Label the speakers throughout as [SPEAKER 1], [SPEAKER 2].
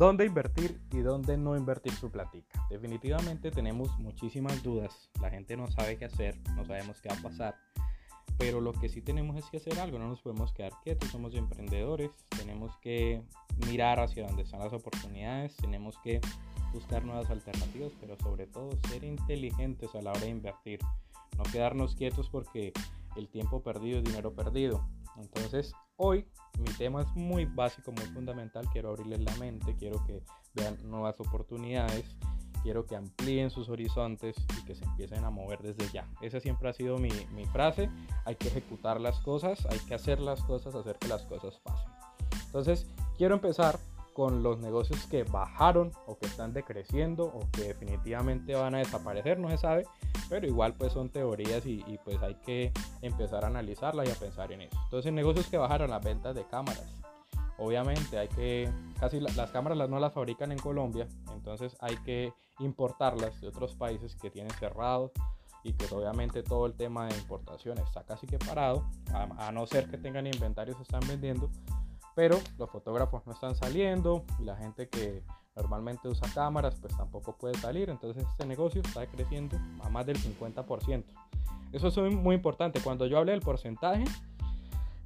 [SPEAKER 1] ¿Dónde invertir y dónde no invertir su platica? Definitivamente tenemos muchísimas dudas. La gente no sabe qué hacer, no sabemos qué va a pasar. Pero lo que sí tenemos es que hacer algo, no nos podemos quedar quietos, somos emprendedores, tenemos que mirar hacia dónde están las oportunidades, tenemos que buscar nuevas alternativas, pero sobre todo ser inteligentes a la hora de invertir. No quedarnos quietos porque el tiempo perdido es dinero perdido. Entonces, hoy mi tema es muy básico, muy fundamental. Quiero abrirles la mente, quiero que vean nuevas oportunidades, quiero que amplíen sus horizontes y que se empiecen a mover desde ya. Esa siempre ha sido mi, mi frase. Hay que ejecutar las cosas, hay que hacer las cosas, hacer que las cosas pasen. Entonces, quiero empezar con los negocios que bajaron o que están decreciendo o que definitivamente van a desaparecer, no se sabe, pero igual pues son teorías y, pues hay que empezar a analizarlas y a pensar en eso. Entonces negocios que bajaron las ventas de cámaras. Obviamente hay que, casi las cámaras no las fabrican en Colombia, entonces hay que importarlas de otros países que tienen cerrados y que obviamente todo el tema de importación está casi que parado, a, a no ser que tengan inventarios se están vendiendo, pero los fotógrafos no están saliendo y la gente que normalmente usa cámaras pues tampoco puede salir, entonces este negocio está creciendo a más del 50%. Eso es muy importante, cuando yo hablé del porcentaje,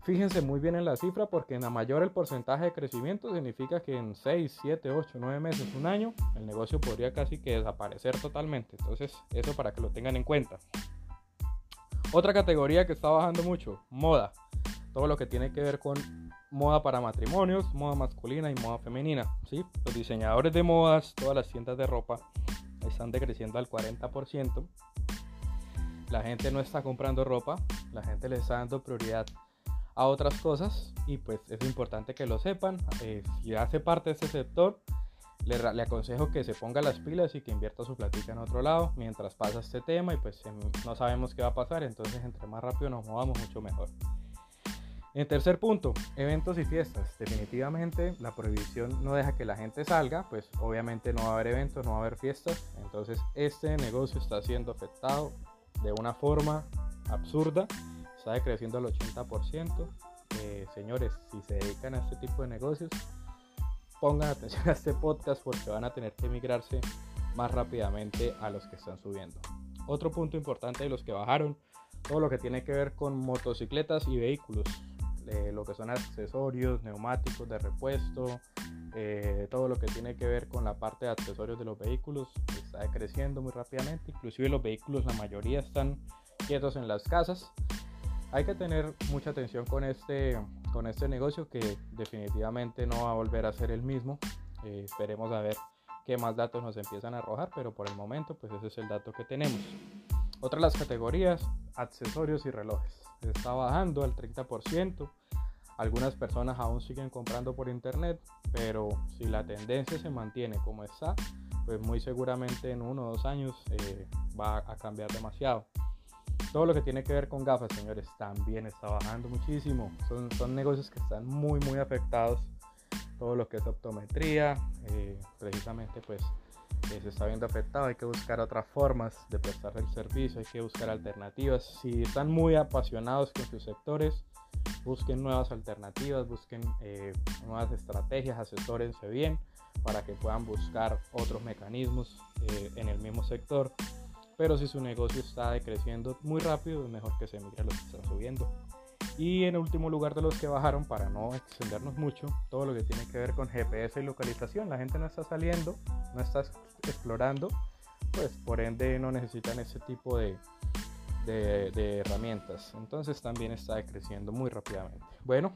[SPEAKER 1] fíjense muy bien en la cifra porque en a mayor el porcentaje de crecimiento significa que en 6, 7, 8, 9 meses, un año, el negocio podría casi que desaparecer totalmente. Entonces eso para que lo tengan en cuenta. Otra categoría que está bajando mucho, moda. Todo lo que tiene que ver con moda para matrimonios, moda masculina y moda femenina. ¿sí? Los diseñadores de modas, todas las tiendas de ropa están decreciendo al 40%. La gente no está comprando ropa, la gente le está dando prioridad a otras cosas y pues es importante que lo sepan. Eh, si hace parte de este sector, le, le, aconsejo que se ponga las pilas y que invierta su platica en otro lado mientras pasa este tema y pues no sabemos qué va a pasar, entonces entre más rápido nos movamos mucho mejor. En tercer punto, eventos y fiestas. Definitivamente la prohibición no deja que la gente salga, pues obviamente no va a haber eventos, no va a haber fiestas. Entonces este negocio está siendo afectado de una forma absurda, está decreciendo al 80%. Eh, señores, si se dedican a este tipo de negocios, pongan atención a este podcast porque van a tener que emigrarse más rápidamente a los que están subiendo. Otro punto importante de los que bajaron, todo lo que tiene que ver con motocicletas y vehículos eh, lo que son accesorios, neumáticos de repuesto, eh, todo lo que tiene que ver con la parte de accesorios de los vehículos está creciendo muy rápidamente, inclusive los vehículos la mayoría están quietos en las casas. Hay que tener mucha atención con este, con este negocio que definitivamente no va a volver a ser el mismo. Eh, esperemos a ver qué más datos nos empiezan a arrojar, pero por el momento pues ese es el dato que tenemos. Otra de las categorías, accesorios y relojes está bajando al 30%. Algunas personas aún siguen comprando por internet, pero si la tendencia se mantiene como está, pues muy seguramente en uno o dos años eh, va a cambiar demasiado. Todo lo que tiene que ver con gafas, señores, también está bajando muchísimo. Son, son negocios que están muy, muy afectados. Todo lo que es optometría, eh, precisamente pues se está viendo afectado, hay que buscar otras formas de prestar el servicio, hay que buscar alternativas. Si están muy apasionados con sus sectores, busquen nuevas alternativas, busquen eh, nuevas estrategias, asesórense bien para que puedan buscar otros mecanismos eh, en el mismo sector. Pero si su negocio está decreciendo muy rápido, es mejor que se mire a los que están subiendo. Y en último lugar de los que bajaron, para no extendernos mucho, todo lo que tiene que ver con GPS y localización. La gente no está saliendo, no está explorando, pues por ende no necesitan ese tipo de, de, herramientas. Entonces también está creciendo muy rápidamente. Bueno,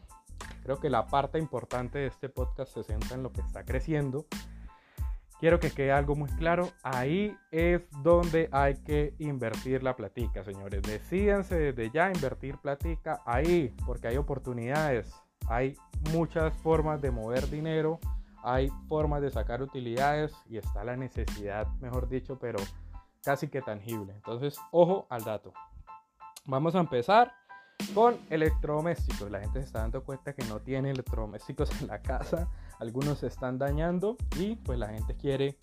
[SPEAKER 1] creo que la parte importante de este podcast se centra en lo que está creciendo. Quiero que quede algo muy claro. Ahí es donde hay que invertir la platica, señores. Decídense desde ya invertir platica ahí, porque hay oportunidades. Hay muchas formas de mover dinero hay formas de sacar utilidades y está la necesidad, mejor dicho, pero casi que tangible. Entonces, ojo al dato. Vamos a empezar con electrodomésticos. La gente se está dando cuenta que no tiene electrodomésticos en la casa. Algunos se están dañando y pues la gente quiere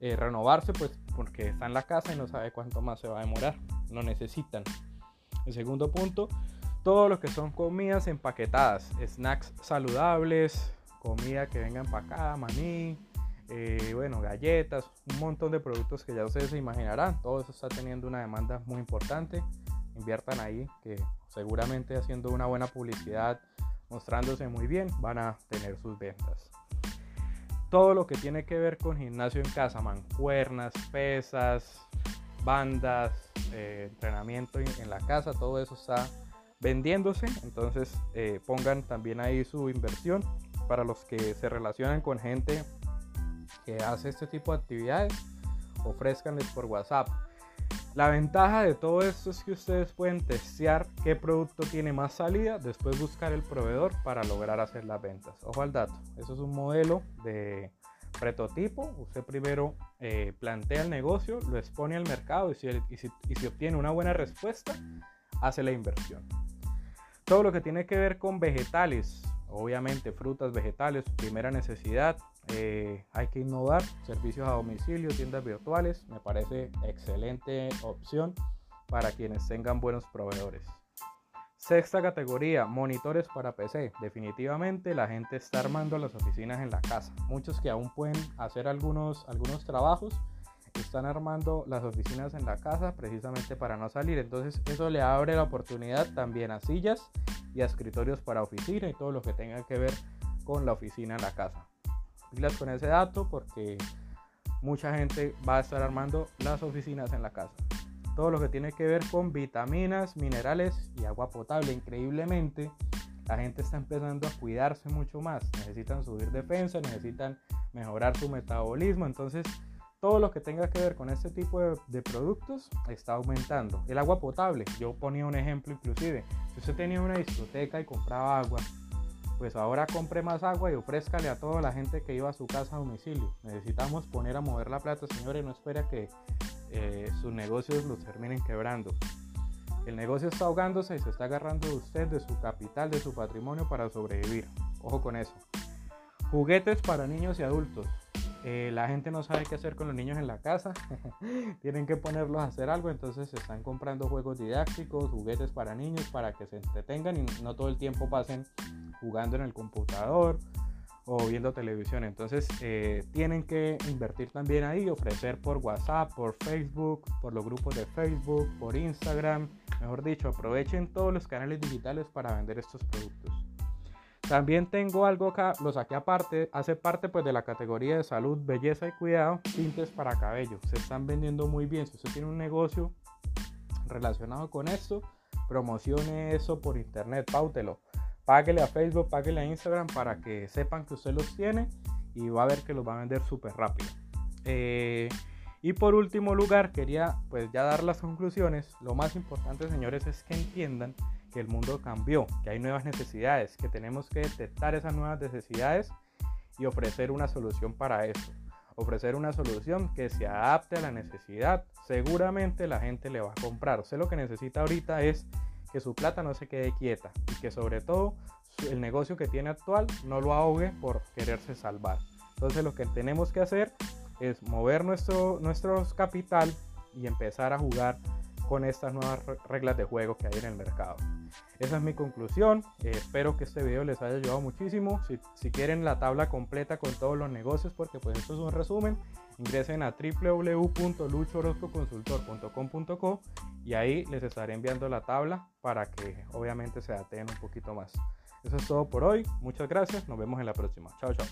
[SPEAKER 1] eh, renovarse pues porque está en la casa y no sabe cuánto más se va a demorar. Lo necesitan. El segundo punto, todo lo que son comidas empaquetadas, snacks saludables, comida que venga empacada, maní, eh, bueno, galletas, un montón de productos que ya ustedes se imaginarán. Todo eso está teniendo una demanda muy importante. Inviertan ahí, que seguramente haciendo una buena publicidad, mostrándose muy bien, van a tener sus ventas. Todo lo que tiene que ver con gimnasio en casa, mancuernas, pesas, bandas, eh, entrenamiento en la casa, todo eso está vendiéndose. Entonces eh, pongan también ahí su inversión para los que se relacionan con gente que hace este tipo de actividades, ofrezcanles por WhatsApp. La ventaja de todo esto es que ustedes pueden testear qué producto tiene más salida, después buscar el proveedor para lograr hacer las ventas. Ojo al dato, eso es un modelo de prototipo. Usted primero eh, plantea el negocio, lo expone al mercado y si, y si obtiene una buena respuesta, hace la inversión. Todo lo que tiene que ver con vegetales, obviamente frutas, vegetales, primera necesidad, eh, hay que innovar, servicios a domicilio, tiendas virtuales, me parece excelente opción para quienes tengan buenos proveedores. Sexta categoría, monitores para PC. Definitivamente la gente está armando las oficinas en la casa. Muchos que aún pueden hacer algunos, algunos trabajos están armando las oficinas en la casa precisamente para no salir. Entonces eso le abre la oportunidad también a sillas y a escritorios para oficina y todo lo que tenga que ver con la oficina en la casa pilas con ese dato porque mucha gente va a estar armando las oficinas en la casa. Todo lo que tiene que ver con vitaminas, minerales y agua potable. Increíblemente, la gente está empezando a cuidarse mucho más. Necesitan subir defensa, necesitan mejorar su metabolismo. Entonces, todo lo que tenga que ver con este tipo de, de, productos está aumentando. El agua potable, yo ponía un ejemplo inclusive. Si usted tenía una discoteca y compraba agua, pues ahora compre más agua y ofrézcale a toda la gente que iba a su casa a domicilio. Necesitamos poner a mover la plata, señores, no espera que eh, sus negocios los terminen quebrando. El negocio está ahogándose y se está agarrando de usted, de su capital, de su patrimonio para sobrevivir. Ojo con eso. Juguetes para niños y adultos. Eh, la gente no sabe qué hacer con los niños en la casa, tienen que ponerlos a hacer algo, entonces se están comprando juegos didácticos, juguetes para niños para que se entretengan y no todo el tiempo pasen jugando en el computador o viendo televisión. Entonces eh, tienen que invertir también ahí, ofrecer por WhatsApp, por Facebook, por los grupos de Facebook, por Instagram. Mejor dicho, aprovechen todos los canales digitales para vender estos productos. También tengo algo acá, lo saqué aparte, hace parte pues de la categoría de salud, belleza y cuidado, tintes para cabello. Se están vendiendo muy bien. Si usted tiene un negocio relacionado con esto, promocione eso por internet, pautelo páguele a Facebook, páguele a Instagram para que sepan que usted los tiene y va a ver que los va a vender súper rápido. Eh, y por último lugar, quería pues ya dar las conclusiones. Lo más importante, señores, es que entiendan que el mundo cambió, que hay nuevas necesidades, que tenemos que detectar esas nuevas necesidades y ofrecer una solución para eso. Ofrecer una solución que se adapte a la necesidad. Seguramente la gente le va a comprar. Usted lo que necesita ahorita es que su plata no se quede quieta y que sobre todo el negocio que tiene actual no lo ahogue por quererse salvar. Entonces lo que tenemos que hacer es mover nuestro, nuestro capital y empezar a jugar con estas nuevas reglas de juego que hay en el mercado. Esa es mi conclusión. Eh, espero que este video les haya ayudado muchísimo. Si, si, quieren la tabla completa con todos los negocios, porque pues esto es un resumen, ingresen a www.luchoroscoconsultor.com.co y ahí les estaré enviando la tabla para que obviamente se aten un poquito más. Eso es todo por hoy. Muchas gracias. Nos vemos en la próxima. Chao, chao.